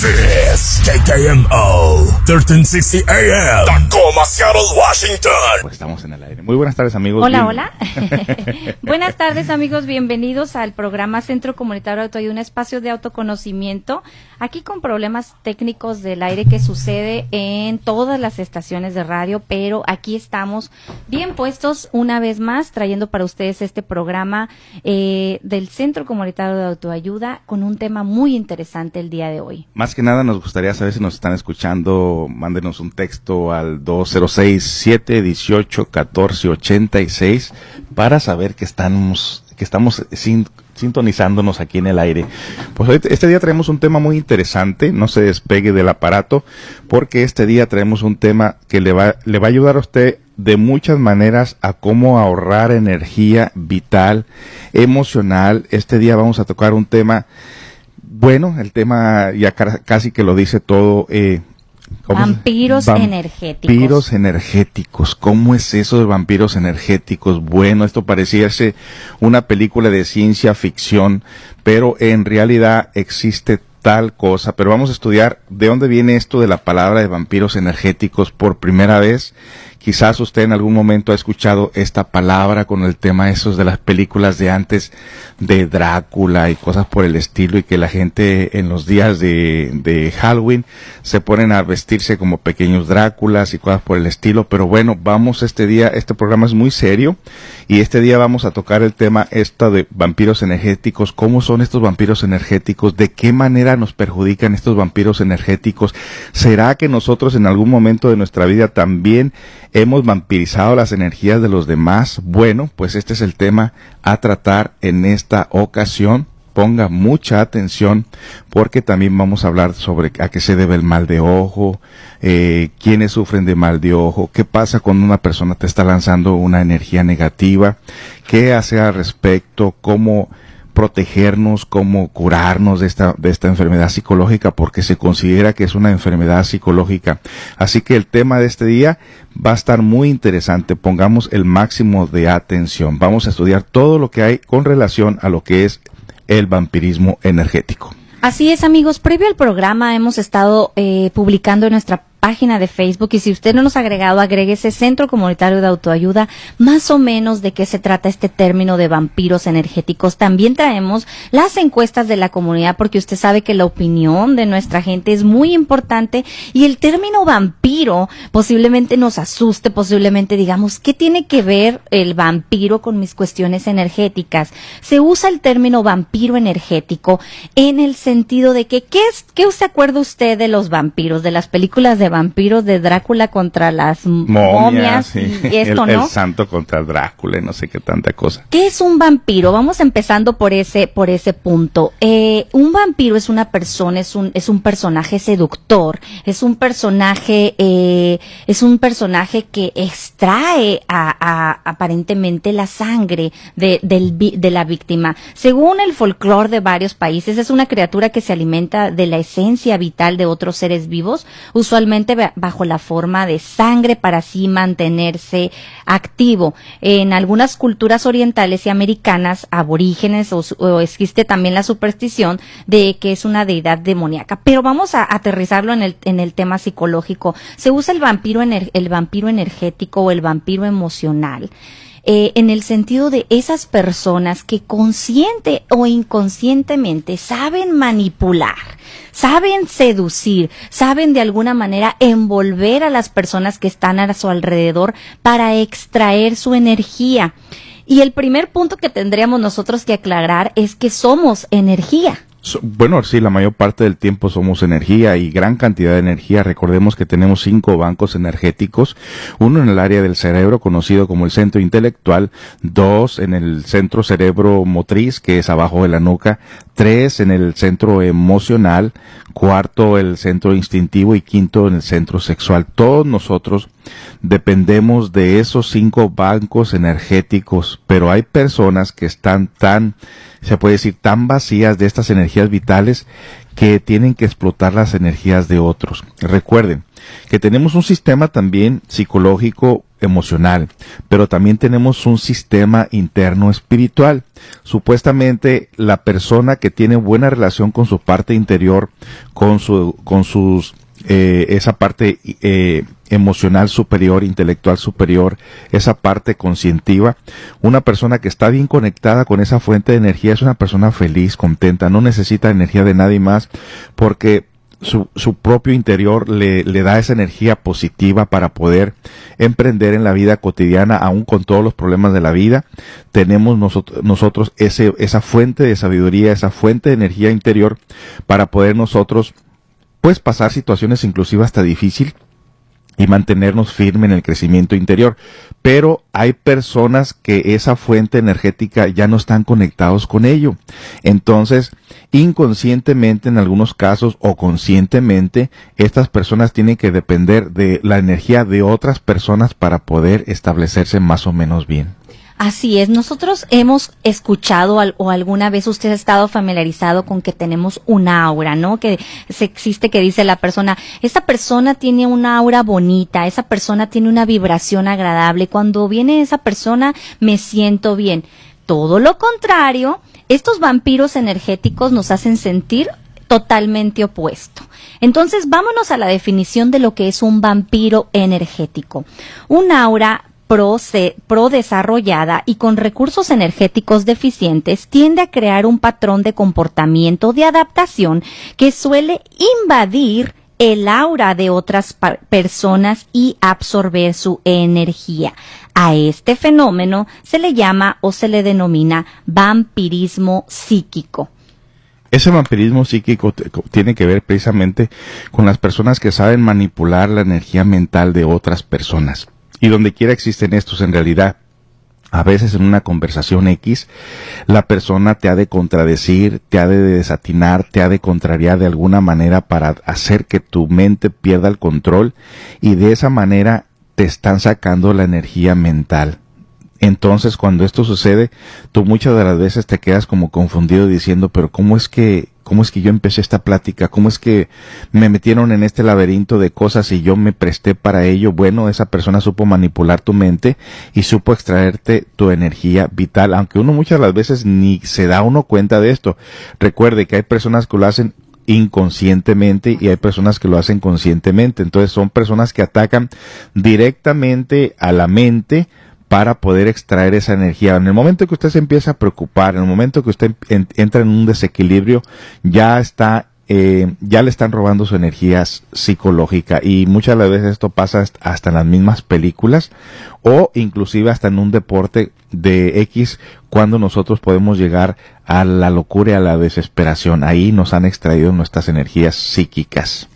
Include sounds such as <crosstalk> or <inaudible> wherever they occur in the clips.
This is KKMO 1360 AM Tacoma, Seattle, Washington. Pues estamos en. Muy buenas tardes, amigos. Hola, Bien- hola. <laughs> Buenas tardes, amigos. Bienvenidos al programa Centro Comunitario de Autoayuda, un espacio de autoconocimiento. Aquí con problemas técnicos del aire que sucede en todas las estaciones de radio, pero aquí estamos bien puestos una vez más, trayendo para ustedes este programa eh, del Centro Comunitario de Autoayuda con un tema muy interesante el día de hoy. Más que nada nos gustaría saber si nos están escuchando, mándenos un texto al 206-718-1486 para saber que estamos, que estamos sin- sintonizándonos aquí en el aire. Pues este día traemos un tema muy interesante, no se despegue del aparato, porque este día traemos un tema que le va, le va a ayudar a usted de muchas maneras a cómo ahorrar energía vital, emocional. Este día vamos a tocar un tema bueno, el tema ya ca- casi que lo dice todo. Eh, ¿cómo se- Vampiros energéticos. Vampiros energéticos. ¿Cómo es eso de vampiros energéticos? Bueno, esto pareciese una película de ciencia ficción, pero en realidad existe tal cosa. Pero vamos a estudiar de dónde viene esto de la palabra de vampiros energéticos por primera vez. Quizás usted en algún momento ha escuchado esta palabra con el tema esos de las películas de antes de Drácula y cosas por el estilo y que la gente en los días de, de Halloween se ponen a vestirse como pequeños Dráculas y cosas por el estilo. Pero bueno, vamos este día, este programa es muy serio y este día vamos a tocar el tema esta de vampiros energéticos, cómo son estos vampiros energéticos, de qué manera nos perjudican estos vampiros energéticos. ¿Será que nosotros en algún momento de nuestra vida también hemos vampirizado las energías de los demás? Bueno, pues este es el tema a tratar en esta ocasión. Ponga mucha atención porque también vamos a hablar sobre a qué se debe el mal de ojo, eh, quiénes sufren de mal de ojo, qué pasa cuando una persona te está lanzando una energía negativa, qué hacer al respecto, cómo protegernos, cómo curarnos de esta, de esta enfermedad psicológica, porque se considera que es una enfermedad psicológica. Así que el tema de este día va a estar muy interesante. Pongamos el máximo de atención. Vamos a estudiar todo lo que hay con relación a lo que es el vampirismo energético. Así es, amigos. Previo al programa hemos estado eh, publicando nuestra página de Facebook y si usted no nos ha agregado, agréguese Centro Comunitario de Autoayuda, más o menos de qué se trata este término de vampiros energéticos. También traemos las encuestas de la comunidad porque usted sabe que la opinión de nuestra gente es muy importante y el término vampiro posiblemente nos asuste, posiblemente digamos, ¿qué tiene que ver el vampiro con mis cuestiones energéticas? Se usa el término vampiro energético en el sentido de que, ¿qué, es, qué se acuerda usted de los vampiros, de las películas de vampiros de Drácula contra las momias, y <laughs> esto, el, ¿no? el santo contra Drácula y no sé qué tanta cosa. ¿Qué es un vampiro? Vamos empezando por ese, por ese punto. Eh, un vampiro es una persona, es un, es un personaje seductor, es un personaje, eh, es un personaje que extrae a, a- aparentemente la sangre de, del de la víctima. Según el folclore de varios países, es una criatura que se alimenta de la esencia vital de otros seres vivos, usualmente ba- bajo la forma de sangre para así mantenerse activo. En algunas culturas orientales y americanas, aborígenes, o, existe también la superstición de que es una deidad demoníaca. Pero vamos a aterrizarlo en el, en el tema psicológico. Se usa el vampiro, el vampiro energético o el vampiro emocional eh, en el sentido de esas personas que consciente o inconscientemente saben manipular, saben seducir, saben de alguna manera envolver a las personas que están a su alrededor para extraer su energía. Y el primer punto que tendríamos nosotros que aclarar es que somos energía. Bueno, sí, la mayor parte del tiempo somos energía y gran cantidad de energía. Recordemos que tenemos cinco bancos energéticos, uno en el área del cerebro conocido como el centro intelectual, dos en el centro cerebro motriz que es abajo de la nuca, tres en el centro emocional, cuarto el centro instintivo y quinto en el centro sexual. Todos nosotros dependemos de esos cinco bancos energéticos, pero hay personas que están tan, se puede decir, tan vacías de estas energías vitales que tienen que explotar las energías de otros. Recuerden que tenemos un sistema también psicológico emocional, pero también tenemos un sistema interno espiritual. Supuestamente la persona que tiene buena relación con su parte interior, con su, con sus, eh, esa parte eh, emocional superior, intelectual superior, esa parte conscientiva, una persona que está bien conectada con esa fuente de energía es una persona feliz, contenta, no necesita energía de nadie más, porque su, su propio interior le, le, da esa energía positiva para poder emprender en la vida cotidiana, aún con todos los problemas de la vida. Tenemos nosotros, nosotros ese, esa fuente de sabiduría, esa fuente de energía interior para poder nosotros, pues, pasar situaciones inclusive hasta difícil y mantenernos firme en el crecimiento interior. Pero hay personas que esa fuente energética ya no están conectados con ello. Entonces, inconscientemente en algunos casos o conscientemente, estas personas tienen que depender de la energía de otras personas para poder establecerse más o menos bien. Así es, nosotros hemos escuchado o alguna vez usted ha estado familiarizado con que tenemos un aura, ¿no? Que se existe que dice la persona, esta persona tiene una aura bonita, esa persona tiene una vibración agradable, cuando viene esa persona me siento bien. Todo lo contrario, estos vampiros energéticos nos hacen sentir totalmente opuesto. Entonces, vámonos a la definición de lo que es un vampiro energético. Un aura pro, desarrollada y con recursos energéticos deficientes tiende a crear un patrón de comportamiento de adaptación que suele invadir el aura de otras personas y absorber su energía. A este fenómeno se le llama o se le denomina vampirismo psíquico. Ese vampirismo psíquico tiene que ver precisamente con las personas que saben manipular la energía mental de otras personas. Y donde quiera existen estos en realidad. A veces en una conversación X, la persona te ha de contradecir, te ha de desatinar, te ha de contrariar de alguna manera para hacer que tu mente pierda el control y de esa manera te están sacando la energía mental. Entonces, cuando esto sucede, tú muchas de las veces te quedas como confundido diciendo, pero ¿cómo es que, cómo es que yo empecé esta plática? ¿Cómo es que me metieron en este laberinto de cosas y yo me presté para ello? Bueno, esa persona supo manipular tu mente y supo extraerte tu energía vital, aunque uno muchas de las veces ni se da uno cuenta de esto. Recuerde que hay personas que lo hacen inconscientemente y hay personas que lo hacen conscientemente. Entonces son personas que atacan directamente a la mente, para poder extraer esa energía. En el momento que usted se empieza a preocupar, en el momento que usted entra en un desequilibrio, ya está eh, ya le están robando su energía psicológica y muchas veces esto pasa hasta en las mismas películas o inclusive hasta en un deporte de X cuando nosotros podemos llegar a la locura y a la desesperación. Ahí nos han extraído nuestras energías psíquicas.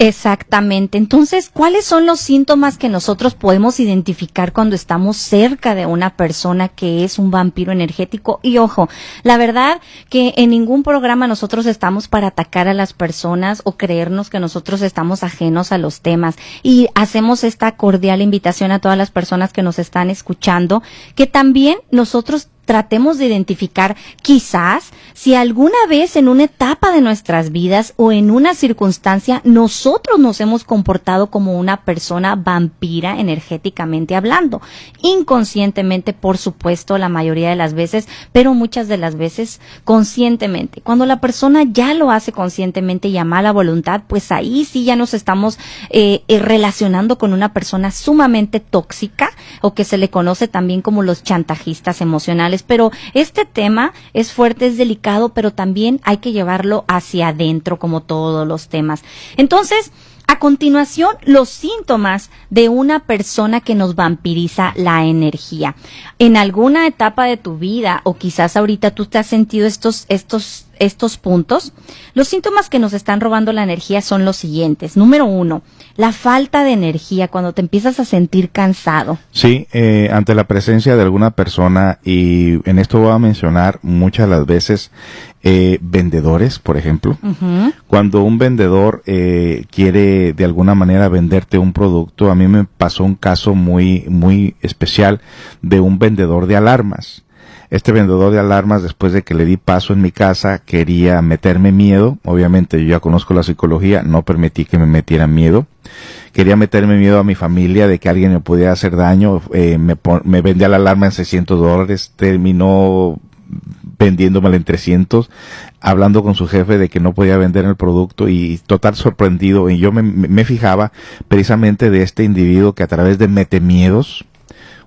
Exactamente. Entonces, ¿cuáles son los síntomas que nosotros podemos identificar cuando estamos cerca de una persona que es un vampiro energético? Y ojo, la verdad que en ningún programa nosotros estamos para atacar a las personas o creernos que nosotros estamos ajenos a los temas. Y hacemos esta cordial invitación a todas las personas que nos están escuchando, que también nosotros tratemos de identificar quizás si alguna vez en una etapa de nuestras vidas o en una circunstancia nosotros nos hemos comportado como una persona vampira energéticamente hablando. Inconscientemente, por supuesto, la mayoría de las veces, pero muchas de las veces conscientemente. Cuando la persona ya lo hace conscientemente y a mala voluntad, pues ahí sí ya nos estamos eh, eh, relacionando con una persona sumamente tóxica o que se le conoce también como los chantajistas emocionales pero este tema es fuerte, es delicado, pero también hay que llevarlo hacia adentro como todos los temas. Entonces, a continuación, los síntomas de una persona que nos vampiriza la energía. En alguna etapa de tu vida, o quizás ahorita tú te has sentido estos, estos, estos puntos, los síntomas que nos están robando la energía son los siguientes. Número uno, la falta de energía cuando te empiezas a sentir cansado. Sí, eh, ante la presencia de alguna persona, y en esto voy a mencionar muchas las veces eh, vendedores, por ejemplo. Cuando un vendedor eh, quiere de alguna manera venderte un producto, a mí me pasó un caso muy, muy especial de un vendedor de alarmas. Este vendedor de alarmas, después de que le di paso en mi casa, quería meterme miedo. Obviamente yo ya conozco la psicología, no permití que me metieran miedo. Quería meterme miedo a mi familia de que alguien me pudiera hacer daño. Eh, me, vendía la alarma en 600 dólares. Terminó vendiéndomela en 300, hablando con su jefe de que no podía vender el producto y total sorprendido. Y yo me, me fijaba precisamente de este individuo que a través de mete miedos,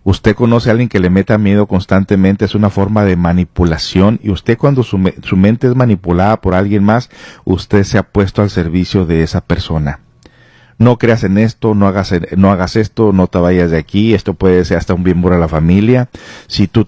usted conoce a alguien que le meta miedo constantemente, es una forma de manipulación y usted cuando su, su mente es manipulada por alguien más, usted se ha puesto al servicio de esa persona no creas en esto, no hagas, no hagas esto, no te vayas de aquí, esto puede ser hasta un bien a la familia, si tú,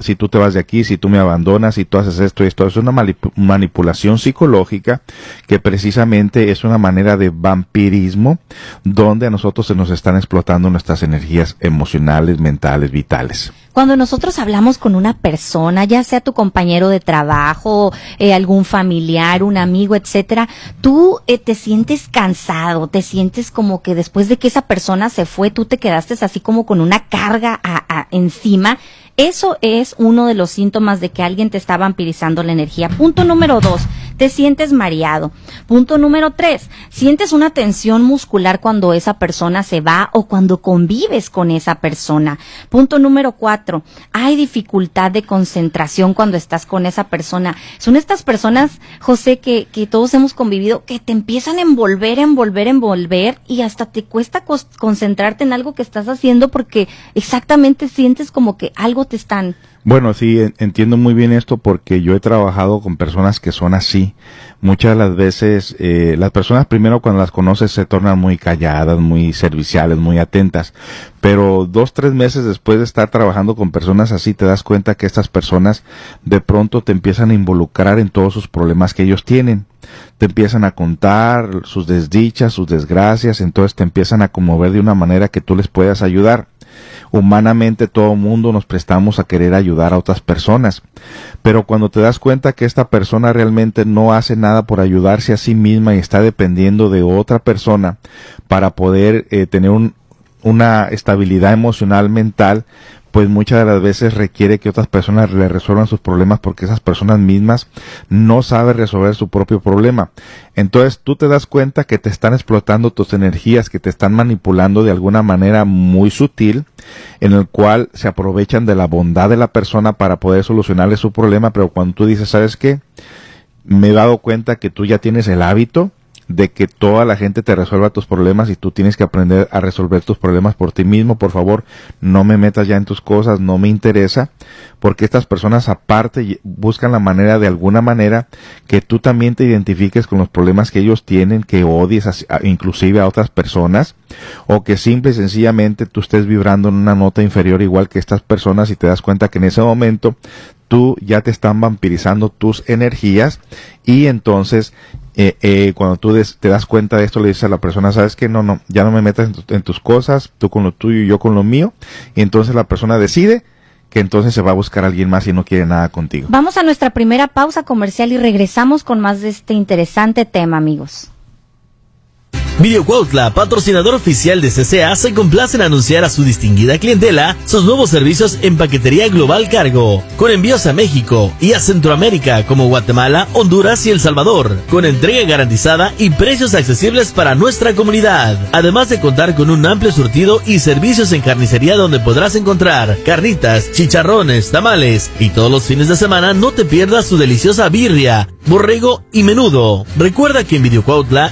si, tú te vas de aquí, si tú me abandonas, si tú haces esto y esto, es una manipulación psicológica que precisamente es una manera de vampirismo donde a nosotros se nos están explotando nuestras energías emocionales, mentales, vitales. Cuando nosotros hablamos con una persona, ya sea tu compañero de trabajo, eh, algún familiar, un amigo, etcétera, tú eh, te sientes cansado, te sientes como que después de que esa persona se fue, tú te quedaste así como con una carga encima. Eso es uno de los síntomas de que alguien te está vampirizando la energía. Punto número dos, te sientes mareado. Punto número tres, sientes una tensión muscular cuando esa persona se va o cuando convives con esa persona. Punto número cuatro, hay dificultad de concentración cuando estás con esa persona. Son estas personas, José, que, que todos hemos convivido, que te empiezan a envolver, envolver, envolver y hasta te cuesta concentrarte en algo que estás haciendo porque exactamente sientes como que algo te están bueno, sí, entiendo muy bien esto porque yo he trabajado con personas que son así. Muchas de las veces eh, las personas primero cuando las conoces se tornan muy calladas, muy serviciales, muy atentas, pero dos, tres meses después de estar trabajando con personas así te das cuenta que estas personas de pronto te empiezan a involucrar en todos sus problemas que ellos tienen. Te empiezan a contar sus desdichas, sus desgracias, entonces te empiezan a conmover de una manera que tú les puedas ayudar humanamente todo mundo nos prestamos a querer ayudar a otras personas. Pero cuando te das cuenta que esta persona realmente no hace nada por ayudarse a sí misma y está dependiendo de otra persona para poder eh, tener una estabilidad emocional mental, pues muchas de las veces requiere que otras personas le resuelvan sus problemas porque esas personas mismas no saben resolver su propio problema. Entonces tú te das cuenta que te están explotando tus energías, que te están manipulando de alguna manera muy sutil, en el cual se aprovechan de la bondad de la persona para poder solucionarle su problema, pero cuando tú dices, ¿sabes qué? Me he dado cuenta que tú ya tienes el hábito de que toda la gente te resuelva tus problemas y tú tienes que aprender a resolver tus problemas por ti mismo. Por favor, no me metas ya en tus cosas, no me interesa, porque estas personas aparte buscan la manera de alguna manera que tú también te identifiques con los problemas que ellos tienen, que odies inclusive a otras personas, o que simple y sencillamente tú estés vibrando en una nota inferior igual que estas personas y te das cuenta que en ese momento tú ya te están vampirizando tus energías y entonces eh, eh, cuando tú te das cuenta de esto, le dices a la persona, sabes que no, no, ya no me metas en, tus cosas, tú con lo tuyo y yo con lo mío, y entonces la persona decide que entonces se va a buscar a alguien más y no quiere nada contigo. Vamos a nuestra primera pausa comercial y regresamos con más de este interesante tema, amigos. Video patrocinador oficial de CCA, se complace en anunciar a su distinguida clientela sus nuevos servicios en paquetería global cargo, con envíos a México y a Centroamérica como Guatemala, Honduras y El Salvador, con entrega garantizada y precios accesibles para nuestra comunidad. Además de contar con un amplio surtido y servicios en carnicería donde podrás encontrar carnitas, chicharrones, tamales y todos los fines de semana no te pierdas su deliciosa birria, borrego y menudo. Recuerda que en Video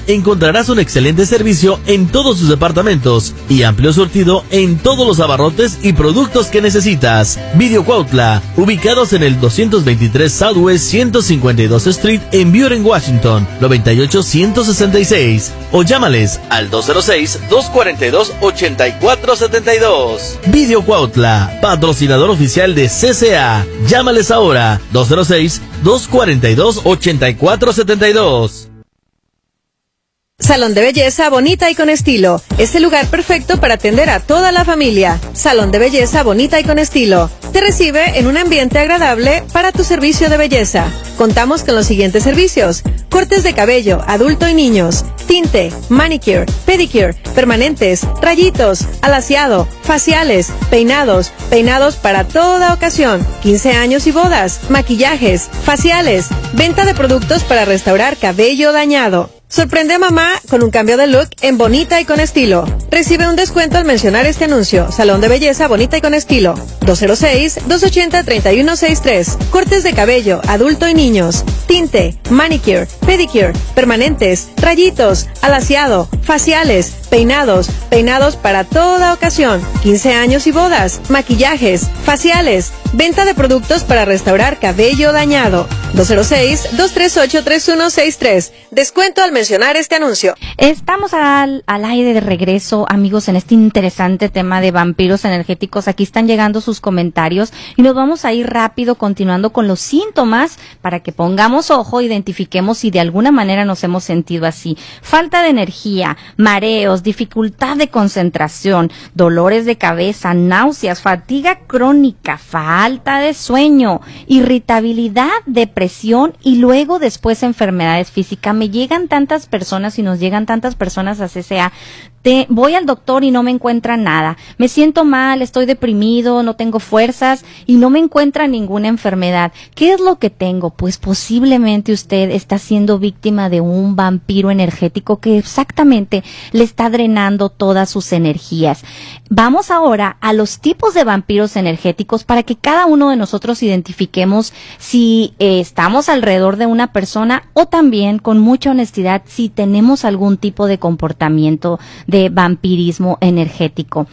encontrarás un excelente servicio en todos sus departamentos y amplio surtido en todos los abarrotes y productos que necesitas. Video Cuautla, ubicados en el 223 Southwest 152 Street en Buren, Washington, 98166 o llámales al 206-242-8472. Video Cuautla, patrocinador oficial de CCA. Llámales ahora 206-242-8472. Salón de belleza bonita y con estilo. Es el lugar perfecto para atender a toda la familia. Salón de belleza bonita y con estilo te recibe en un ambiente agradable para tu servicio de belleza. Contamos con los siguientes servicios. Cortes de cabello, adulto y niños, tinte, manicure, pedicure, permanentes, rayitos, alaciado, faciales, peinados, peinados para toda ocasión, 15 años y bodas, maquillajes, faciales, venta de productos para restaurar cabello dañado. Sorprende a mamá con un cambio de look en Bonita y con estilo. Recibe un descuento al mencionar este anuncio. Salón de belleza Bonita y con estilo. 206-280-3163. Cortes de cabello, adulto y niños. Tinte, manicure, pedicure, permanentes, rayitos, alaciado, faciales, peinados, peinados para toda ocasión. 15 años y bodas, maquillajes, faciales, venta de productos para restaurar cabello dañado. 206-238-3163. Descuento al mencionar este anuncio. Estamos al, al aire de regreso, amigos, en este interesante tema de vampiros energéticos. Aquí están llegando sus comentarios y nos vamos a ir rápido continuando con los síntomas para que pongamos ojo, identifiquemos si de alguna manera nos hemos sentido así. Falta de energía, mareos, dificultad de concentración, dolores de cabeza, náuseas, fatiga crónica, falta de sueño, irritabilidad, depresión y luego después enfermedades físicas. Me llegan tantas personas y nos llegan tantas personas a CCA te, voy al doctor y no me encuentra nada. Me siento mal, estoy deprimido, no tengo fuerzas y no me encuentra ninguna enfermedad. ¿Qué es lo que tengo? Pues posiblemente usted está siendo víctima de un vampiro energético que exactamente le está drenando todas sus energías. Vamos ahora a los tipos de vampiros energéticos para que cada uno de nosotros identifiquemos si eh, estamos alrededor de una persona o también con mucha honestidad si tenemos algún tipo de comportamiento de vampirismo energético.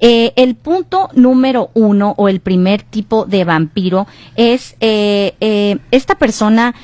Eh, el punto número uno o el primer tipo de vampiro es eh, eh, esta persona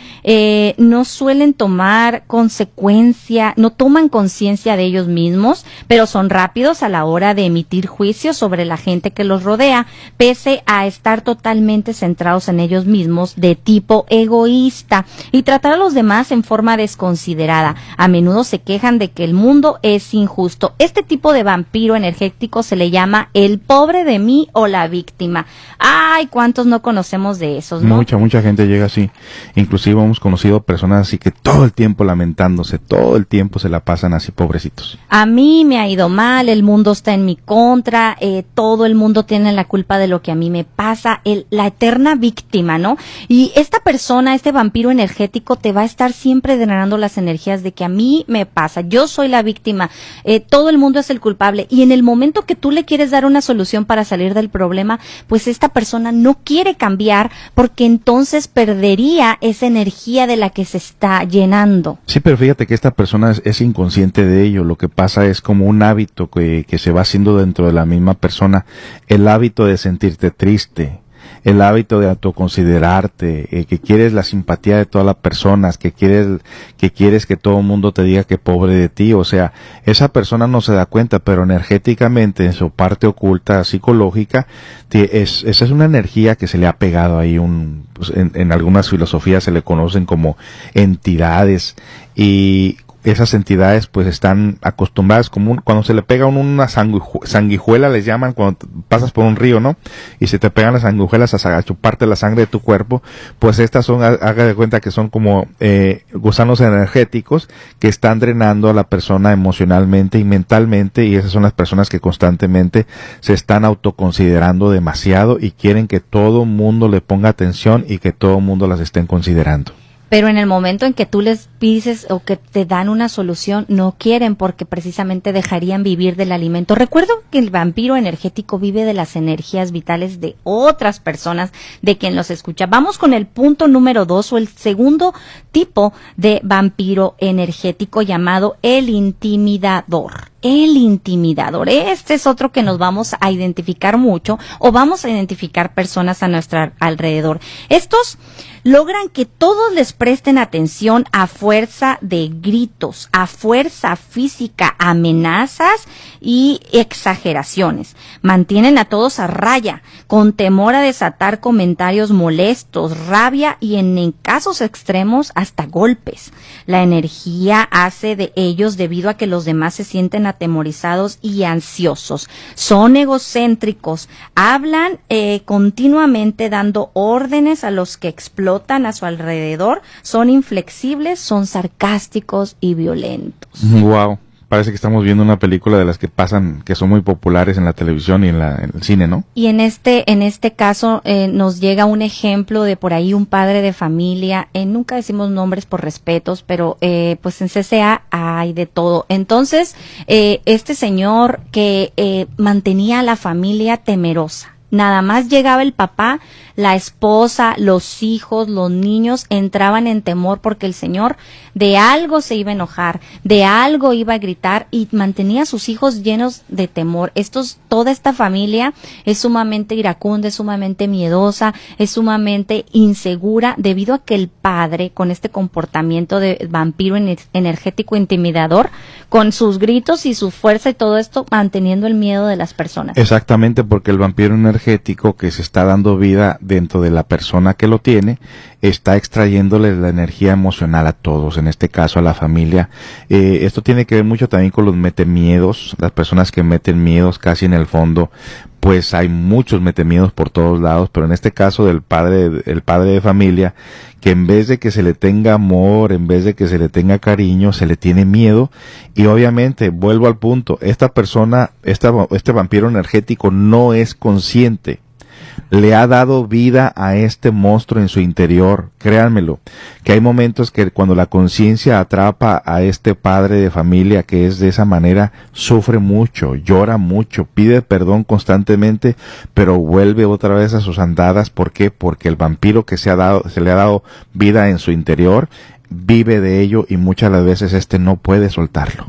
no suelen tomar consecuencia, no toman conciencia de ellos mismos, pero son rápidos a la hora de emitir juicios sobre la gente que los rodea, pese a estar totalmente centrados en ellos mismos de tipo egoísta y tratar a los demás en forma desconsiderada. A menudo se quejan de que el mundo es injusto. Este tipo de vampiro energético se le llama llama El pobre de mí o la víctima. Ay, ¿cuántos no conocemos de esos? ¿no? Mucha, mucha gente llega así. Inclusive hemos conocido personas así que todo el tiempo lamentándose, todo el tiempo se la pasan así, pobrecitos. A mí me ha ido mal, el mundo está en mi contra, eh, todo el mundo tiene la culpa de lo que a mí me pasa, el, la eterna víctima, ¿no? Y esta persona, este vampiro energético, te va a estar siempre drenando las energías de que a mí me pasa, yo soy la víctima, eh, todo el mundo es el culpable. Y en el momento que tú le quieres dar una solución para salir del problema, pues esta persona no quiere cambiar porque entonces perdería esa energía de la que se está llenando. Sí, pero fíjate que esta persona es, inconsciente de ello. Lo que pasa es como un hábito que, que se va haciendo dentro de la misma persona. El hábito de sentirte triste, el hábito de autoconsiderarte, eh, que quieres la simpatía de todas las personas, que quieres, que quieres que todo el mundo te diga que pobre de ti, o sea, esa persona no se da cuenta, pero energéticamente, en su parte oculta psicológica, es, esa es una energía que se le ha pegado ahí un, pues, en, en algunas filosofías se le conocen como entidades. Y esas entidades pues están acostumbradas como cuando se le pega una sanguijuela les llaman cuando pasas por un río no y se te pegan las sanguijuelas a, chuparte la sangre de tu cuerpo pues estas son haga de cuenta que son como eh, gusanos energéticos que están drenando a la persona emocionalmente y mentalmente y esas son las personas que constantemente se están autoconsiderando demasiado y quieren que todo mundo le ponga atención y que todo mundo las estén considerando pero en el momento en que tú les pides o que te dan una solución, no quieren porque precisamente dejarían vivir del alimento. Recuerdo que el vampiro energético vive de las energías vitales de otras personas, de quien los escucha. Vamos con el punto número dos o el segundo tipo de vampiro energético llamado el intimidador el intimidador. Este es otro que nos vamos a identificar mucho o vamos a identificar personas a nuestro alrededor. Estos logran que todos les presten atención a fuerza de gritos, a fuerza física, amenazas y exageraciones. Mantienen a todos a raya, con temor a desatar comentarios molestos, rabia y en casos extremos hasta golpes. La energía hace de ellos debido a que los demás se sienten atemorizados y ansiosos. Son egocéntricos, hablan eh, continuamente dando órdenes a los que explotan a su alrededor, son inflexibles, son sarcásticos y violentos. Wow parece que estamos viendo una película de las que pasan, que son muy populares en la televisión y en, la, el cine, ¿no? Y en este, en este caso eh, nos llega un ejemplo de por ahí un padre de familia, eh, nunca decimos nombres por respetos, pero eh, pues en CCA hay de todo. Entonces, este señor que mantenía a la familia temerosa, nada más llegaba el papá, la esposa, los hijos, los niños entraban en temor porque el Señor de algo se iba a enojar, de algo iba a gritar y mantenía a sus hijos llenos de temor. Estos, toda esta familia es sumamente iracunda, es sumamente miedosa, es sumamente insegura debido a que el padre, con este comportamiento de vampiro energético intimidador, con sus gritos y su fuerza y todo esto, manteniendo el miedo de las personas. Exactamente, porque el vampiro energético que se está dando vida dentro de la persona que lo tiene está extrayéndole la energía emocional a todos, en este caso a la familia. Eh, esto tiene que ver mucho también con los metemiedos, las personas que meten miedos casi en el fondo, pues hay muchos metemiedos por todos lados, pero en este caso del padre, el padre de familia, que en vez de que se le tenga amor, en vez de que se le tenga cariño, se le tiene miedo, y obviamente, vuelvo al punto, esta persona, esta, este vampiro energético no es consciente le ha dado vida a este monstruo en su interior. Créanmelo, que hay momentos que cuando la conciencia atrapa a este padre de familia que es de esa manera, sufre mucho, llora mucho, pide perdón constantemente, pero vuelve otra vez a sus andadas. ¿Por qué? Porque el vampiro que se, ha dado, se le ha dado vida en su interior vive de ello y muchas las veces este no puede soltarlo.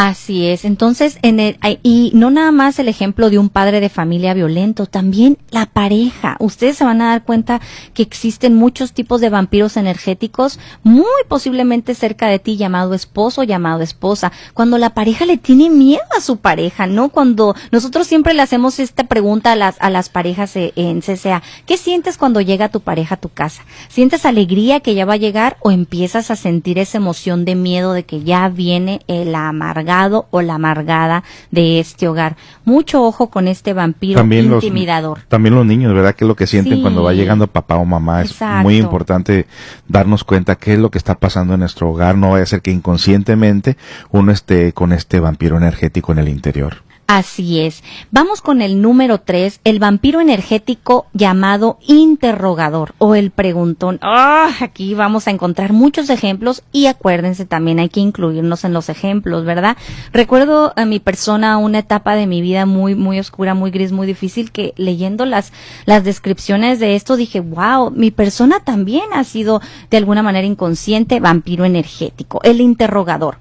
Así es. Entonces, en el, y no nada más el ejemplo de un padre de familia violento, también la pareja. Ustedes se van a dar cuenta que existen muchos tipos de vampiros energéticos, muy posiblemente cerca de ti, llamado esposo, llamado esposa. Cuando la pareja le tiene miedo a su pareja, ¿no? Cuando nosotros siempre le hacemos esta pregunta a las, a las parejas e, en CCA, ¿qué sientes cuando llega tu pareja a tu casa? ¿Sientes alegría que ya va a llegar o empiezas a sentir esa emoción de miedo de que ya viene el amarga? O la amargada de este hogar. Mucho ojo con este vampiro intimidador. también los niños, ¿verdad? ¿Qué es lo que sienten cuando va llegando papá o mamá? Es muy importante darnos cuenta qué es lo que está pasando en nuestro hogar. No vaya a ser que inconscientemente uno esté con este vampiro energético en el interior. Así es. Vamos con el número tres, el vampiro energético llamado interrogador o el preguntón. Ah, aquí vamos a encontrar muchos ejemplos y acuérdense también hay que incluirnos en los ejemplos, ¿verdad? Recuerdo a mi persona una etapa de mi vida muy, muy oscura, muy gris, muy difícil que leyendo las, las descripciones de esto dije, wow, mi persona también ha sido de alguna manera inconsciente vampiro energético, el interrogador.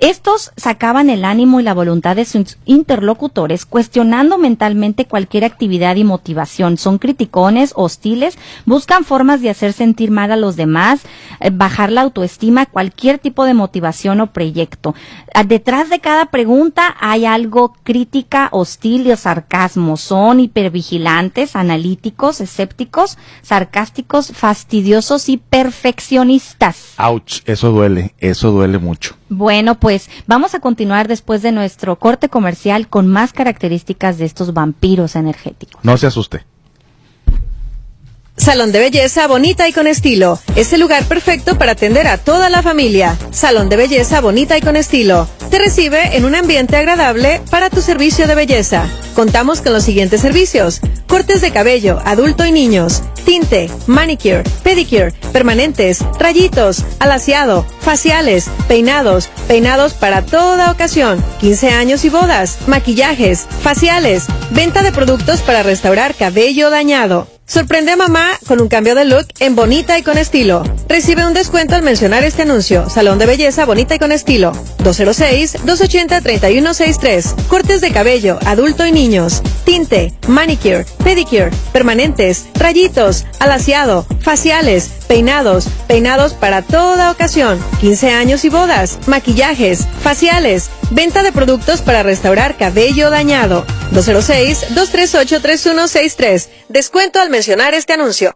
Estos sacaban el ánimo y la voluntad de sus interlocutores, cuestionando mentalmente cualquier actividad y motivación. Son criticones, hostiles, buscan formas de hacer sentir mal a los demás, eh, bajar la autoestima, cualquier tipo de motivación o proyecto. Ah, detrás de cada pregunta hay algo crítica, hostil y sarcasmo. Son hipervigilantes, analíticos, escépticos, sarcásticos, fastidiosos y perfeccionistas. Ouch, eso duele, eso duele mucho. Bueno, pues vamos a continuar después de nuestro corte comercial con más características de estos vampiros energéticos. No se asuste. Salón de belleza bonita y con estilo. Es el lugar perfecto para atender a toda la familia. Salón de belleza bonita y con estilo. Te recibe en un ambiente agradable para tu servicio de belleza. Contamos con los siguientes servicios. Cortes de cabello, adulto y niños. Tinte, manicure, pedicure, permanentes, rayitos, alaciado, faciales, peinados, peinados para toda ocasión, 15 años y bodas, maquillajes, faciales, venta de productos para restaurar cabello dañado. Sorprende a mamá con un cambio de look en bonita y con estilo. Recibe un descuento al mencionar este anuncio. Salón de belleza bonita y con estilo. 206-280-3163. Cortes de cabello, adulto y niños. Tinte, manicure, pedicure, permanentes, rayitos, alaciado, faciales, peinados, peinados para toda ocasión. 15 años y bodas, maquillajes, faciales, venta de productos para restaurar cabello dañado. 206-238-3163. Descuento al mencionar este anuncio.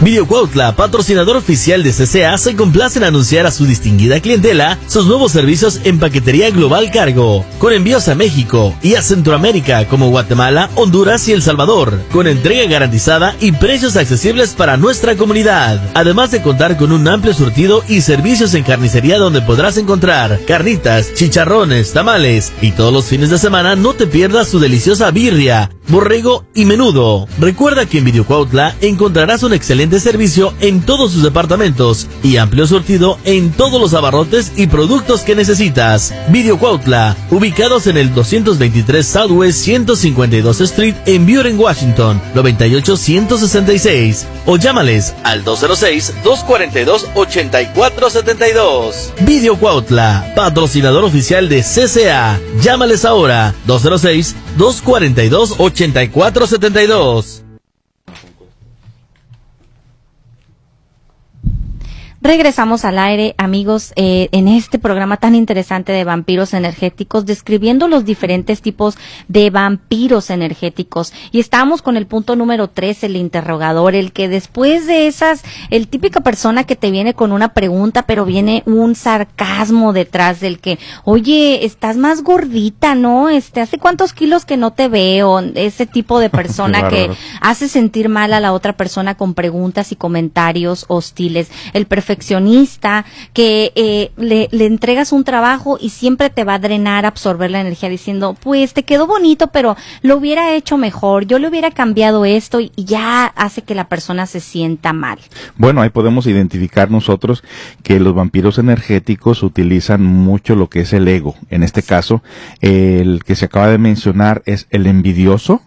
Videocuautla, patrocinador oficial de CCA, se complace en anunciar a su distinguida clientela sus nuevos servicios en paquetería global cargo, con envíos a México y a Centroamérica como Guatemala, Honduras y El Salvador, con entrega garantizada y precios accesibles para nuestra comunidad. Además de contar con un amplio surtido y servicios en carnicería donde podrás encontrar carnitas, chicharrones, tamales y todos los fines de semana no te pierdas su deliciosa birria, borrego y menudo. Recuerda que en Videocuautla encontrarás un excelente de servicio en todos sus departamentos y amplio sortido en todos los abarrotes y productos que necesitas. Video Cuautla, ubicados en el 223 Southwest 152 Street en Buren, Washington, 98166 o llámales al 206-242-8472. Video Cuautla, patrocinador oficial de CCA. Llámales ahora 206-242-8472. Regresamos al aire, amigos, eh, en este programa tan interesante de vampiros energéticos, describiendo los diferentes tipos de vampiros energéticos. Y estamos con el punto número tres, el interrogador, el que después de esas, el típica persona que te viene con una pregunta, pero viene un sarcasmo detrás del que, oye, estás más gordita, ¿no? Este, ¿hace cuántos kilos que no te veo? Ese tipo de <laughs> persona que hace sentir mal a la otra persona con preguntas y comentarios hostiles. El perfeccionista, que eh, le, le, entregas un trabajo y siempre te va a drenar, absorber la energía diciendo, pues te quedó bonito, pero lo hubiera hecho mejor, yo le hubiera cambiado esto y ya hace que la persona se sienta mal. Bueno, ahí podemos identificar nosotros que los vampiros energéticos utilizan mucho lo que es el ego. En este caso, el que se acaba de mencionar es el envidioso,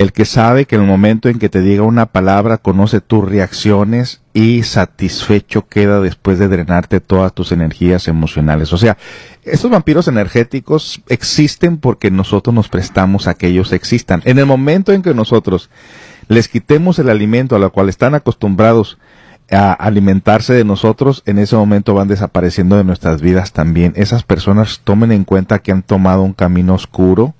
el que sabe que en el momento en que te diga una palabra conoce tus reacciones y satisfecho queda después de drenarte todas tus energías emocionales. O sea, estos vampiros energéticos existen porque nosotros nos prestamos a que ellos existan. En el momento en que nosotros les quitemos el alimento a lo cual están acostumbrados a alimentarse de nosotros, en ese momento van desapareciendo de nuestras vidas también. Esas personas tomen en cuenta que han tomado un camino oscuro,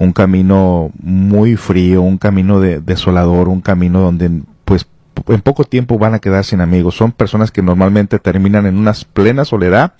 un camino muy frío, un camino de, desolador, un camino donde pues en poco tiempo van a quedar sin amigos. Son personas que normalmente terminan en una plena soledad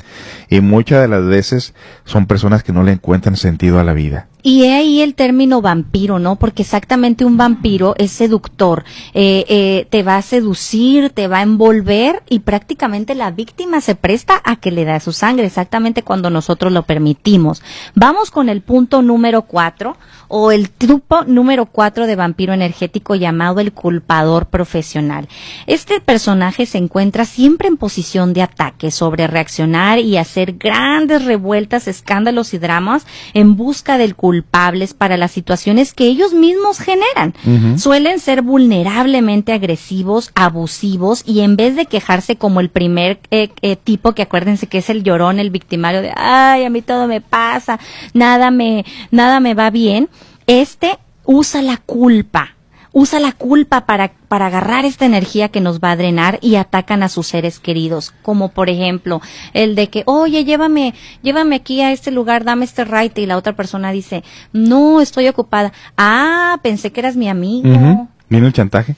y muchas de las veces son personas que no le encuentran sentido a la vida. Y he ahí el término vampiro, ¿no? Porque exactamente un vampiro es seductor. Eh, eh, te va a seducir, te va a envolver y prácticamente la víctima se presta a que le da su sangre, exactamente cuando nosotros lo permitimos. Vamos con el punto número cuatro o el trupo número cuatro de vampiro energético llamado el culpador profesional. Este personaje se encuentra siempre en posición de ataque, sobre reaccionar y hacer grandes revueltas, escándalos y dramas en busca del culpable culpables para las situaciones que ellos mismos generan. Suelen ser vulnerablemente agresivos, abusivos y en vez de quejarse como el primer eh, eh, tipo que acuérdense que es el llorón, el victimario de ay, a mí todo me pasa, nada me nada me va bien, este usa la culpa usa la culpa para, para agarrar esta energía que nos va a drenar y atacan a sus seres queridos, como por ejemplo el de que, oye, llévame, llévame aquí a este lugar, dame este right y la otra persona dice, no, estoy ocupada. Ah, pensé que eras mi amigo. Viene el chantaje.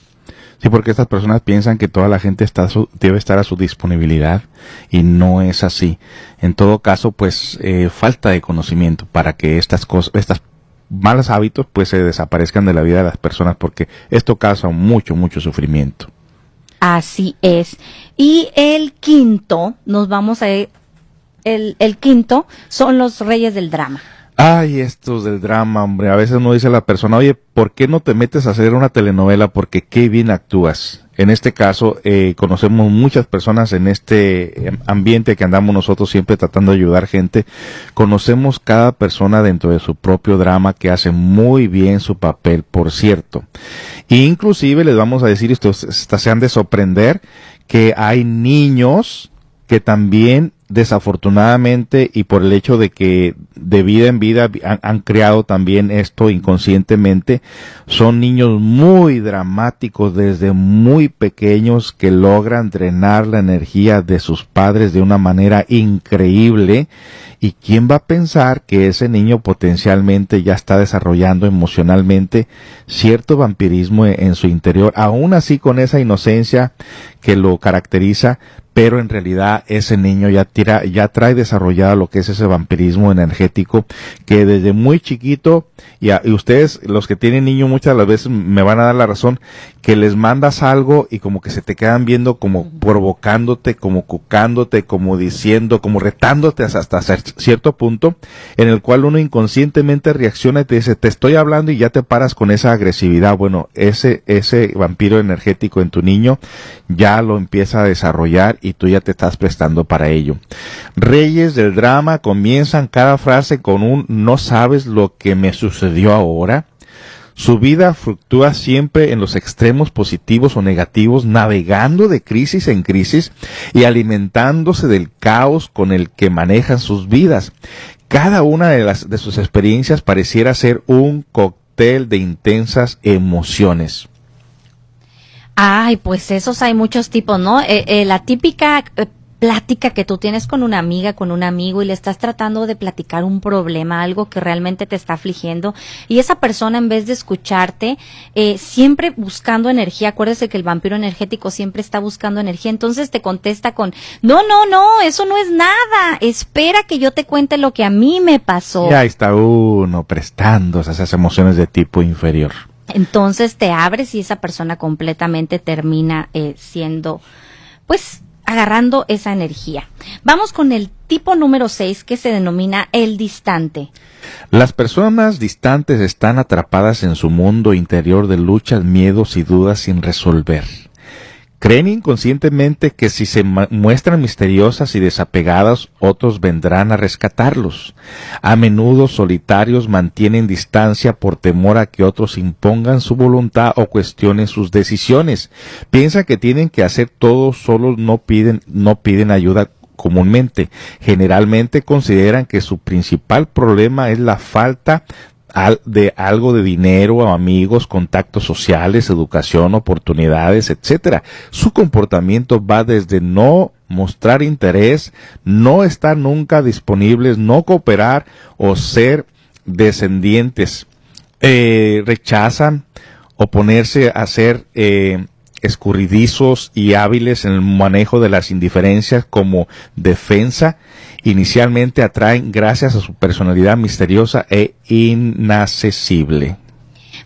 Sí, porque estas personas piensan que toda la gente está debe estar a su disponibilidad y no es así. En todo caso, pues eh, falta de conocimiento para que estas cosas, estas malos hábitos pues se desaparezcan de la vida de las personas porque esto causa mucho, mucho sufrimiento. Así es. Y el quinto, nos vamos a... El, el quinto son los reyes del drama. Ay, estos del drama, hombre. A veces uno dice la persona, oye, ¿por qué no te metes a hacer una telenovela? Porque qué bien actúas. En este caso, eh, conocemos muchas personas en este em, ambiente que andamos nosotros siempre tratando de ayudar gente. Conocemos cada persona dentro de su propio drama que hace muy bien su papel, por cierto. E inclusive les vamos a decir, esto se han de sorprender, que hay niños que también desafortunadamente y por el hecho de que de vida en vida han, creado también esto inconscientemente, son niños muy dramáticos desde muy pequeños que logran drenar la energía de sus padres de una manera increíble ¿Y quién va a pensar que ese niño potencialmente ya está desarrollando emocionalmente cierto vampirismo en su interior, aún así con esa inocencia que lo caracteriza, pero en realidad ese niño ya tira, ya trae desarrollado lo que es ese vampirismo energético que desde muy chiquito y, y, ustedes los que tienen niños muchas de las veces me van a dar la razón que les mandas algo y como que se te quedan viendo como provocándote, como cucándote, como diciendo, como retándote hasta cierto punto en el cual uno inconscientemente reacciona y te dice te estoy hablando y ya te paras con esa agresividad. Bueno, ese ese vampiro energético en tu niño ya lo empieza a desarrollar y tú ya te estás prestando para ello. Reyes del drama comienzan cada frase con un no sabes lo que me sucedió ahora. Su vida fluctúa siempre en los extremos positivos o negativos, navegando de crisis en crisis y alimentándose del caos con el que manejan sus vidas. Cada una de, las, de sus experiencias pareciera ser un cóctel de intensas emociones. Ay, pues esos hay muchos tipos, ¿no? Eh, eh, la típica eh, plática que tú tienes con una amiga, con un amigo y le estás tratando de platicar un problema, algo que realmente te está afligiendo y esa persona en vez de escucharte, siempre buscando energía, acuérdese que el vampiro energético siempre está buscando energía, entonces te contesta con, no, no, no, eso no es nada, espera que yo te cuente lo que a mí me pasó. Ya está uno prestando esas emociones de tipo inferior entonces te abres y esa persona completamente termina eh, siendo, pues, agarrando esa energía. Vamos con el tipo número 6 que se denomina el distante. Las personas distantes están atrapadas en su mundo interior de luchas, miedos y dudas sin resolver. Creen inconscientemente que si se muestran misteriosas y desapegadas, otros vendrán a rescatarlos. A menudo solitarios mantienen distancia por temor a que otros impongan su voluntad o cuestionen sus decisiones. Piensan que tienen que hacer todo solos, no piden, no piden ayuda comúnmente. Generalmente consideran que su principal problema es la falta de algo de dinero, amigos, contactos sociales, educación, oportunidades, etcétera. Su comportamiento va desde no mostrar interés, no estar nunca disponibles, no cooperar o ser descendientes. Eh, rechazan oponerse a ser eh, escurridizos y hábiles en el manejo de las indiferencias como defensa inicialmente atraen gracias a su personalidad misteriosa e inaccesible.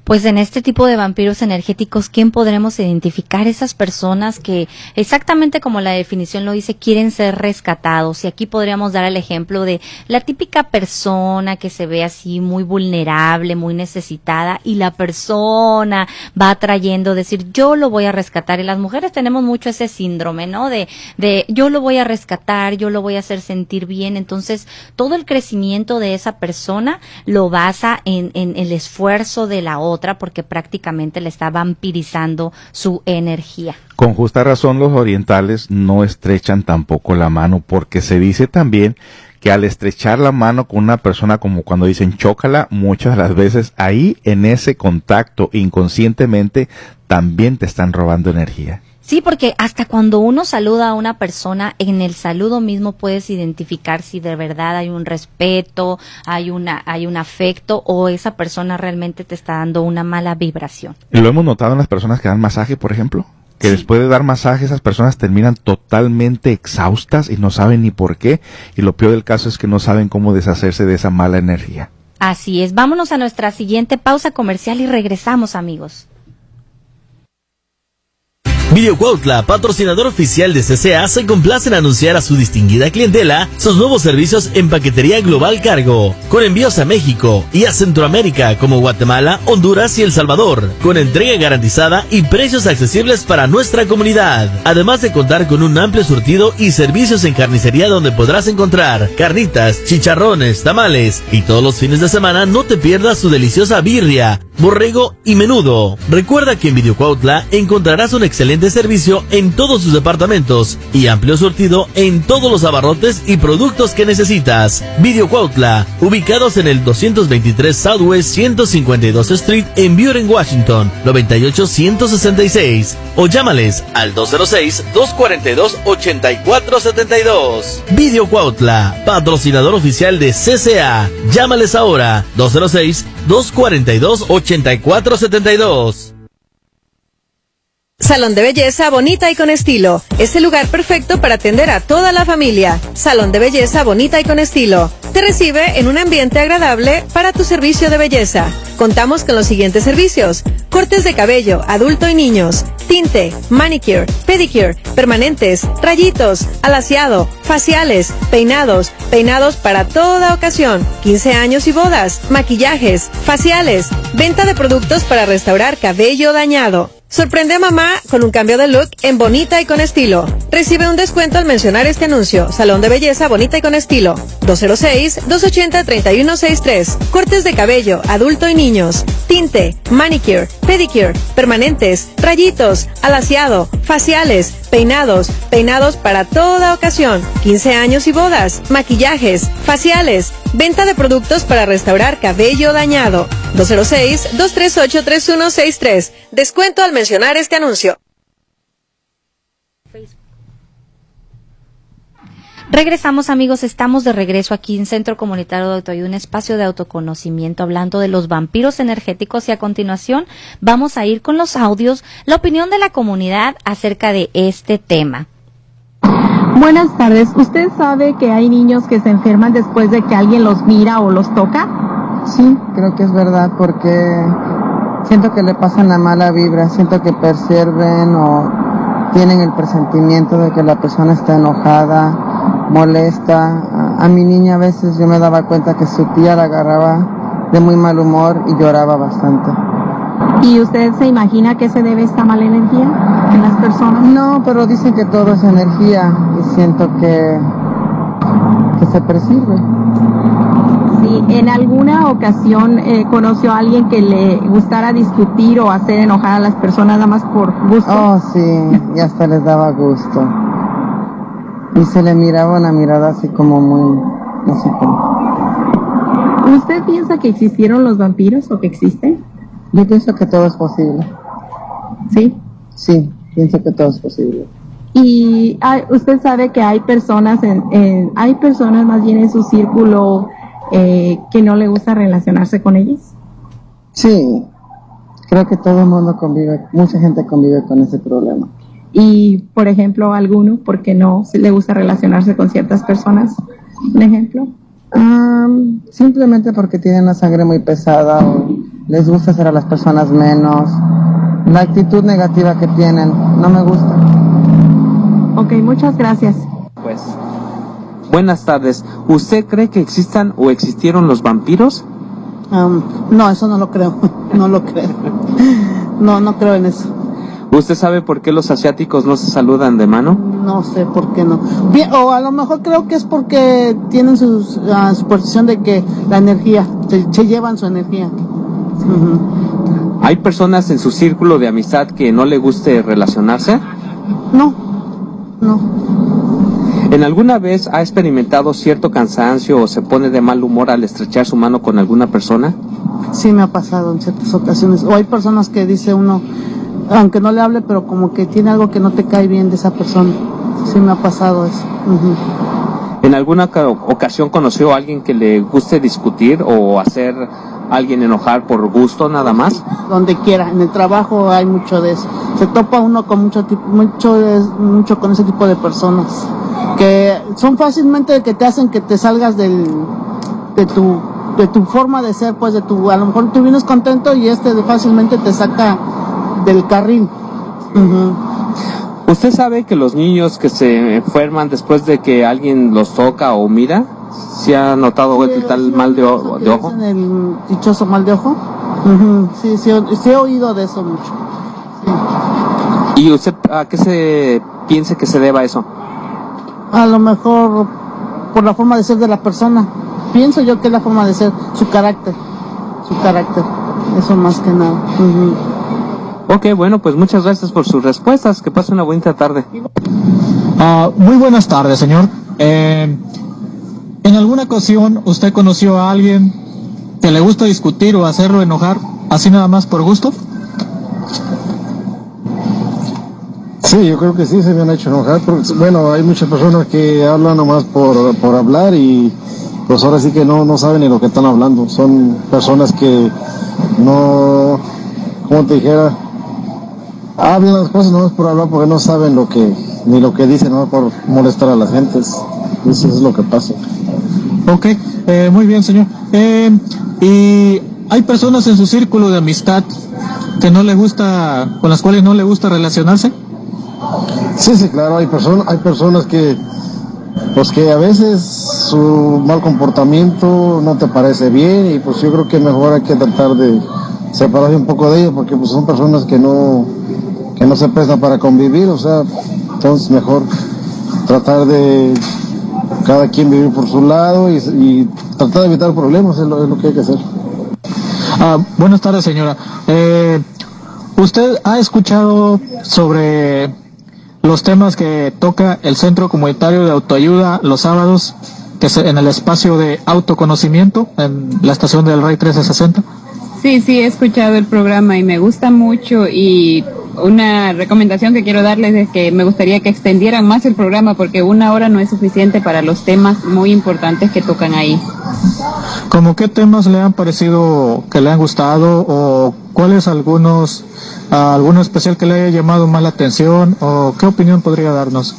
Pues en este tipo de vampiros energéticos, ¿quién podremos identificar? Esas personas que, exactamente como la definición lo dice, quieren ser rescatados. Y aquí podríamos dar el ejemplo de la típica persona que se ve así muy vulnerable, muy necesitada, y la persona va atrayendo, decir, yo lo voy a rescatar. Y las mujeres tenemos mucho ese síndrome, ¿no? De, de yo lo voy a rescatar, yo lo voy a hacer sentir bien. Entonces, todo el crecimiento de esa persona lo basa en, en el esfuerzo de la otra otra porque prácticamente le está vampirizando su energía. Con justa razón los orientales no estrechan tampoco la mano porque se dice también que al estrechar la mano con una persona como cuando dicen chócala, muchas de las veces ahí en ese contacto inconscientemente también te están robando energía. Sí, porque hasta cuando uno saluda a una persona, en el saludo mismo puedes identificar si de verdad hay un respeto, hay una, hay un afecto o esa persona realmente te está dando una mala vibración. Y lo hemos notado en las personas que dan masaje, por ejemplo, que después de dar masaje esas personas terminan totalmente exhaustas y no saben ni por qué. Y lo peor del caso es que no saben cómo deshacerse de esa mala energía. Así es. Vámonos a nuestra siguiente pausa comercial y regresamos, amigos. Videocuautla, patrocinador oficial de CCA, se complace en anunciar a su distinguida clientela sus nuevos servicios en paquetería global cargo, con envíos a México y a Centroamérica como Guatemala, Honduras y El Salvador, con entrega garantizada y precios accesibles para nuestra comunidad. Además de contar con un amplio surtido y servicios en carnicería donde podrás encontrar carnitas, chicharrones, tamales y todos los fines de semana no te pierdas su deliciosa birria, borrego y menudo. Recuerda que en Videocuautla encontrarás un excelente excelente servicio en todos sus departamentos y amplio surtido en todos los abarrotes y productos que necesitas. Video Cuautla, ubicados en el 223 Southwest 152 Street en Buren, Washington, 98166 o llámales al 206-242-8472. Video Cuautla, patrocinador oficial de CCA. Llámales ahora 206-242-8472. Salón de Belleza Bonita y con Estilo. Es el lugar perfecto para atender a toda la familia. Salón de Belleza Bonita y con Estilo. Te recibe en un ambiente agradable para tu servicio de belleza. Contamos con los siguientes servicios. Cortes de cabello, adulto y niños. Tinte, manicure, pedicure, permanentes, rayitos, alaciado, faciales, peinados, peinados para toda ocasión, 15 años y bodas, maquillajes, faciales, venta de productos para restaurar cabello dañado. Sorprende a mamá con un cambio de look en Bonita y con estilo. Recibe un descuento al mencionar este anuncio. Salón de belleza Bonita y con estilo. 206-280-3163. Cortes de cabello, adulto y niños. Tinte, manicure, pedicure, permanentes, rayitos, alaciado, faciales, peinados, peinados para toda ocasión. 15 años y bodas, maquillajes, faciales, venta de productos para restaurar cabello dañado. 206-238-3163. Descuento al mencionar este anuncio. Regresamos amigos, estamos de regreso aquí en Centro Comunitario de Autoayuda, un espacio de autoconocimiento hablando de los vampiros energéticos y a continuación vamos a ir con los audios, la opinión de la comunidad acerca de este tema. Buenas tardes, ¿usted sabe que hay niños que se enferman después de que alguien los mira o los toca? Sí, creo que es verdad porque siento que le pasan la mala vibra, siento que perciben o tienen el presentimiento de que la persona está enojada, molesta. A, mi niña a veces yo me daba cuenta que su tía la agarraba de muy mal humor y lloraba bastante. ¿Y usted se imagina que se debe esta mala energía en las personas? No, pero dicen que todo es energía y siento que, que se percibe. En alguna ocasión eh, conoció a alguien que le gustara discutir o hacer enojar a las personas nada más por gusto. Oh, sí, y hasta les daba gusto. Y se le miraba una mirada así como muy, no sé cómo. ¿Usted piensa que existieron los vampiros o que existen? Yo pienso que todo es posible. Sí. Sí, pienso que todo es posible. Y hay- usted sabe que hay personas, en, en- hay personas más bien en su círculo eh, que no le gusta relacionarse con ellas. Sí, creo que todo el mundo convive, mucha gente convive con ese problema. Y, por ejemplo, alguno, porque no le gusta relacionarse con ciertas personas. Un ejemplo. Simplemente porque tienen la sangre muy pesada o les gusta hacer a las personas menos. La actitud negativa que tienen no me gusta. Ok, muchas gracias. Pues, buenas tardes. ¿Usted cree que existan o existieron los vampiros? Am, no, eso no lo creo. <laughs> No lo creo. No, no creo en eso. ¿Usted sabe por qué los asiáticos no se saludan de mano? No sé por qué no. Bien, o a lo mejor creo que es porque tienen sus, ah, su posición de que la energía, se, se llevan su energía. ¿Hay personas en su círculo de amistad que no le guste relacionarse? No, no. ¿En alguna vez ha experimentado cierto cansancio o se pone de mal humor al estrechar su mano con alguna persona? Sí me ha pasado en ciertas ocasiones. O hay personas que dice uno, aunque no le hable, pero como que tiene algo que no te cae bien de esa persona. Sí me ha pasado eso. Ujú. ¿En alguna ca- ocasión conoció a alguien que le guste discutir o hacer a alguien enojar por gusto nada más? donde quiera. En el trabajo hay mucho de eso. Se topa uno con mucho mucho, mucho con ese tipo de personas que son fácilmente que te hacen que te salgas del, de tu, de tu forma de ser, pues de tu, a lo mejor tú vienes contento y este fácilmente te saca del carril. ¿Usted sabe que los niños que se enferman después de que alguien los toca o mira, si ha notado el tal mal de, o- de ojo? el dichoso mal de ojo. Sí, sí, sí he oído de eso mucho. ¿Y usted a qué se piense que se deba eso? A lo mejor por la forma de ser de la persona. Pienso yo que es la forma de ser, su carácter. Su carácter. Eso más que nada. Ujú. Ok, bueno, pues muchas gracias por sus respuestas. Que pase una bonita tarde. Ah, muy buenas tardes, señor. Eh, ¿En alguna ocasión usted conoció a alguien que le gusta discutir o hacerlo enojar así nada más por gusto? Sí, yo creo que sí se me han hecho enojar, porque bueno, hay muchas personas que hablan nomás por, por hablar y pues ahora sí que no, no saben ni lo que están hablando. Son personas que no, como te dijera, hablan las cosas nomás por hablar porque no saben lo que, ni lo que dicen, no por molestar a las gentes. Eso es lo que pasa. Ok, eh, muy bien, señor. Eh, y hay personas en su círculo de amistad que no le gusta, con las cuales no le gusta relacionarse. Sí, sí, claro, hay personas, hay personas que, pues que a veces su mal comportamiento no te parece bien y pues yo creo que mejor hay que tratar de separarse un poco de ellos porque pues son personas que no, que no se prestan para convivir, o sea, entonces mejor tratar de cada quien vivir por su lado y, y tratar de evitar problemas es lo, es lo que hay que hacer. Ah, buenas tardes, señora. Eh, ¿Usted ha escuchado sobre los temas que toca el Centro Comunitario de Autoayuda los sábados, que es en el espacio de autoconocimiento, en la estación del Rey 1360? Sí, sí, he escuchado el programa y me gusta mucho y una recomendación que quiero darles es que me gustaría que extendieran más el programa porque una hora no es suficiente para los temas muy importantes que tocan ahí. ¿Cómo qué temas le han parecido que le han gustado o cuáles algunos, alguno especial que le haya llamado más la atención o qué opinión podría darnos?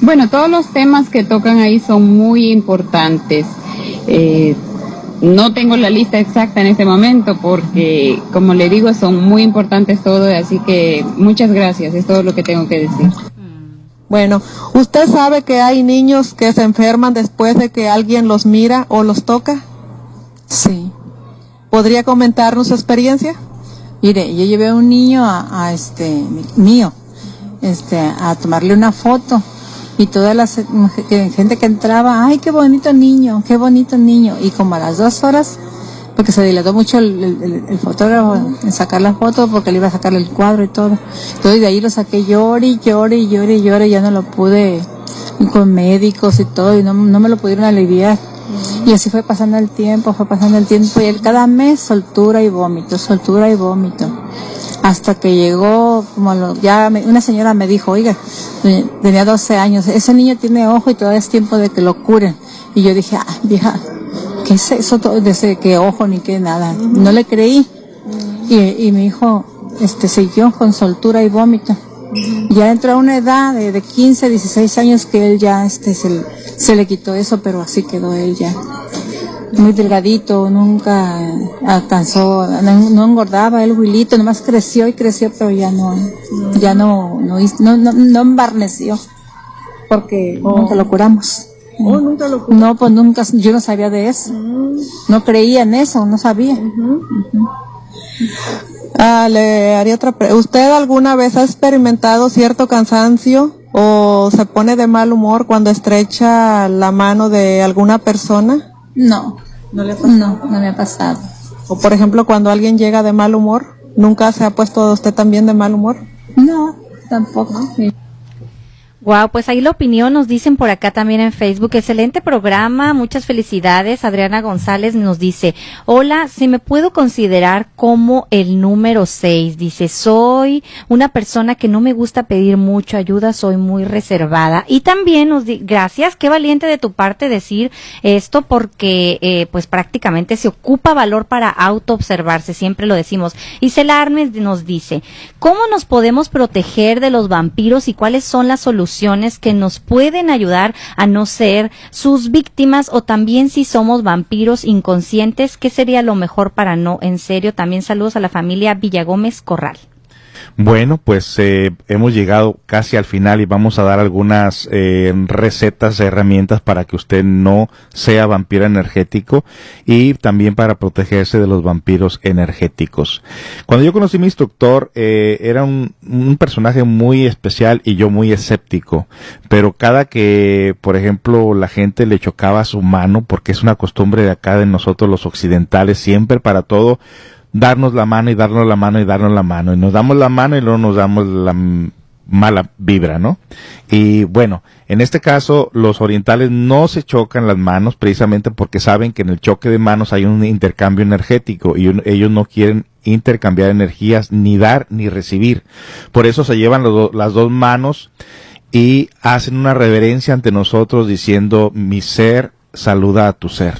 Bueno, todos los temas que tocan ahí son muy importantes. Eh, no tengo la lista exacta en este momento porque, como le digo, son muy importantes todos, así que muchas gracias, es todo lo que tengo que decir. Bueno, ¿usted sabe que hay niños que se enferman después de que alguien los mira o los toca? Sí. ¿Podría comentarnos su experiencia? Mire, yo llevé a un niño a, este mío, este, a tomarle una foto y toda la que- gente que entraba, ay, qué bonito niño, qué bonito niño. Y como a las dos horas, porque se dilató mucho el, fotógrafo en sacar la foto, porque le iba a sacar el cuadro y todo. Entonces de ahí lo saqué, llore llore llore y llore, ya no lo pude, con médicos y todo, y no, no me lo pudieron aliviar. Y así fue pasando el tiempo, fue pasando el tiempo, y él cada mes soltura y vómito, soltura y vómito hasta que llegó, como lo, ya me- una señora me dijo, oiga, eh, tenía 12 años, ese niño tiene ojo y todavía es tiempo de que lo curen. Y yo dije, ah, vieja, ¿qué es eso to- de ese que ojo ni que nada? No le creí. Y, y mi hijo, este, siguió con soltura y vómito. Ya entró a una edad de, de 15, 16 años que él ya, este, se, le- se le quitó eso, pero así quedó él ya. Muy delgadito, nunca alcanzó, no, no engordaba el huilito, nomás creció y creció, pero ya no, ya no, no, no, no, no embarneció, porque nunca lo curamos. Oh, nunca lo No, pues nunca, yo no sabía de eso, no creía en eso, no sabía. Ah, le haría otra pre- ¿Usted alguna vez ha experimentado cierto cansancio o se pone de mal humor cuando estrecha la mano de alguna persona? No, no le no, no me ha pasado. O por ejemplo, cuando alguien llega de mal humor, ¿nunca se ha puesto usted también de mal humor? No, tampoco. Wow, pues ahí la opinión nos dicen por acá también en Facebook. Excelente programa, muchas felicidades. Adriana González nos dice, hola, si me puedo considerar como el número seis. Dice, soy una persona que no me gusta pedir mucho ayuda, soy muy reservada. Y también nos di, gracias, qué valiente de tu parte decir esto porque eh, pues prácticamente se ocupa valor para autoobservarse, siempre lo decimos. Y Celarmes nos dice, ¿cómo nos podemos proteger de los vampiros y cuáles son las soluciones que nos pueden ayudar a no ser sus víctimas o también si somos vampiros inconscientes, qué sería lo mejor para no en serio? También saludos a la familia Villagómez Corral. Bueno, pues eh, hemos llegado casi al final y vamos a dar algunas eh, recetas, herramientas para que usted no sea vampiro energético y también para protegerse de los vampiros energéticos. Cuando yo conocí a mi instructor, eh, era un, un personaje muy especial y yo muy escéptico, pero cada que, por ejemplo, la gente le chocaba su mano, porque es una costumbre de acá de nosotros los occidentales, siempre para todo, darnos la mano y darnos la mano y darnos la mano. Y nos damos la mano y luego nos damos la mala vibra, ¿no? Y bueno, en este caso los orientales no se chocan las manos precisamente porque saben que en el choque de manos hay un intercambio energético y ellos no quieren intercambiar energías ni dar ni recibir. Por eso se llevan las dos manos y hacen una reverencia ante nosotros diciendo mi ser saluda a tu ser,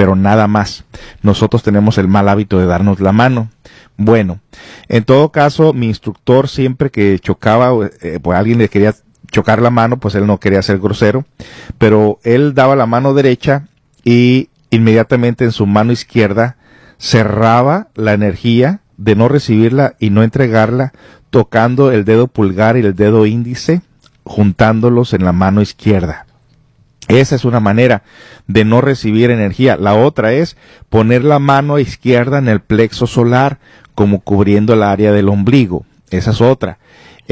pero nada más. Nosotros tenemos el mal hábito de darnos la mano. Bueno, en todo caso, mi instructor siempre que chocaba, eh, pues alguien le quería chocar la mano, pues él no quería ser grosero, pero él daba la mano derecha y inmediatamente en su mano izquierda cerraba la energía de no recibirla y no entregarla, tocando el dedo pulgar y el dedo índice, juntándolos en la mano izquierda. Esa es una manera de no recibir energía. La otra es poner la mano izquierda en el plexo solar, como cubriendo el área del ombligo. Esa es otra.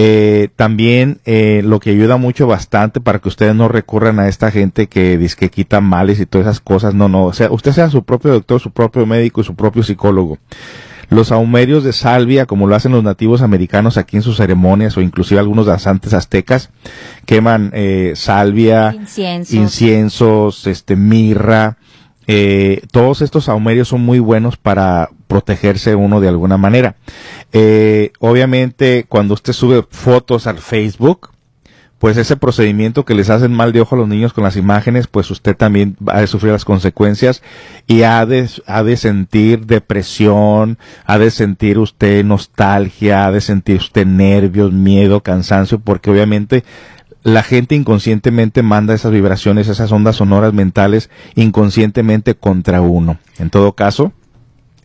Eh, también eh, lo que ayuda mucho bastante para que ustedes no recurran a esta gente que dice que quita males y todas esas cosas. No, no. O sea, usted sea su propio doctor, su propio médico y su propio psicólogo. Los aumerios de salvia, como lo hacen los nativos americanos aquí en sus ceremonias o inclusive algunos danzantes aztecas, queman eh, salvia, inciensos, este, mirra, eh, todos estos aumerios son muy buenos para protegerse uno de alguna manera. Eh, obviamente, cuando usted sube fotos al Facebook, pues ese procedimiento que les hacen mal de ojo a los niños con las imágenes, pues usted también va a sufrir las consecuencias y ha de, ha de sentir depresión, ha de sentir usted nostalgia, ha de sentir usted nervios, miedo, cansancio, porque obviamente la gente inconscientemente manda esas vibraciones, esas ondas sonoras mentales inconscientemente contra uno. En todo caso,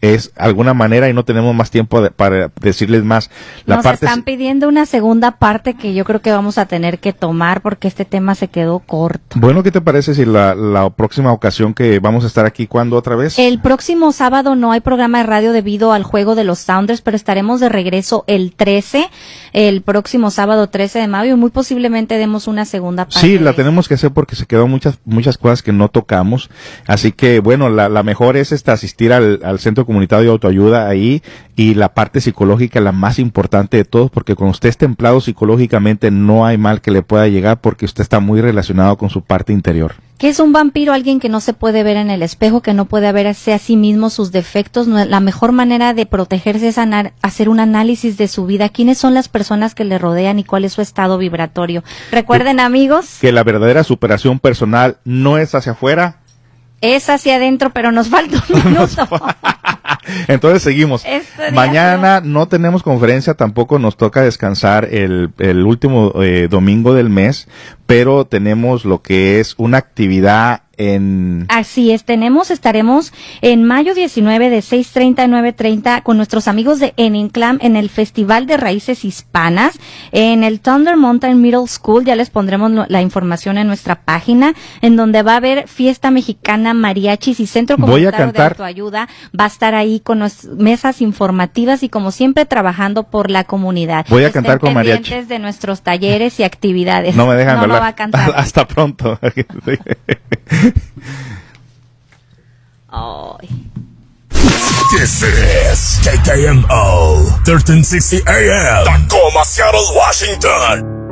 es alguna manera y no tenemos más tiempo para decirles más. La Nos están pidiendo una segunda parte que yo creo que vamos a tener que tomar porque este tema se quedó corto. Bueno, ¿qué te parece si la, la próxima ocasión que vamos a estar aquí, cuando otra vez? El próximo sábado no hay programa de radio debido al juego de los Sounders, pero estaremos de regreso el 13, el próximo sábado 13 de mayo y muy posiblemente demos una segunda parte. Sí, la tenemos que hacer porque se quedó muchas, muchas cosas que no tocamos. Así que, bueno, la, la mejor es esta asistir al, al centro comunitario de autoayuda ahí y la parte psicológica la más importante de todos porque cuando usted es templado psicológicamente no hay mal que le pueda llegar porque usted está muy relacionado con su parte interior. ¿Qué es un vampiro? Alguien que no se puede ver en el espejo, que no puede verse a sí mismo sus defectos. La mejor manera de protegerse es hacer un análisis de su vida. ¿Quiénes son las personas que le rodean y cuál es su estado vibratorio? Recuerden, amigos. Que la verdadera superación personal no es hacia afuera, es hacia adentro, pero nos falta un <laughs> minuto. <laughs> Entonces seguimos. Mañana no tenemos conferencia, tampoco nos toca descansar el, el último eh, domingo del mes, pero tenemos lo que es una actividad en... Así es, tenemos, estaremos en mayo 19 de 6.30 a 9.30 con nuestros amigos de Eninclam en el Festival de Raíces Hispanas en el Thunder Mountain Middle School. Ya les pondremos la información en nuestra página en donde va a haber fiesta mexicana, mariachis y centro comunitario de autoayuda. Va a estar ahí con mesas informativas y como siempre trabajando por la comunidad. Voy a cantar con mariachi. de nuestros talleres y actividades. No me dejan no Va a cantar. <laughs> Hasta pronto. <laughs> <laughs> This is KKMO 1360 AM Tacoma, Seattle, Washington.